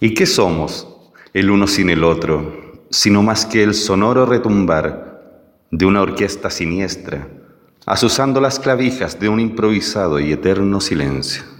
¿Y qué somos, el uno sin el otro, sino más que el sonoro retumbar de una orquesta siniestra, asusando las clavijas de un improvisado y eterno silencio?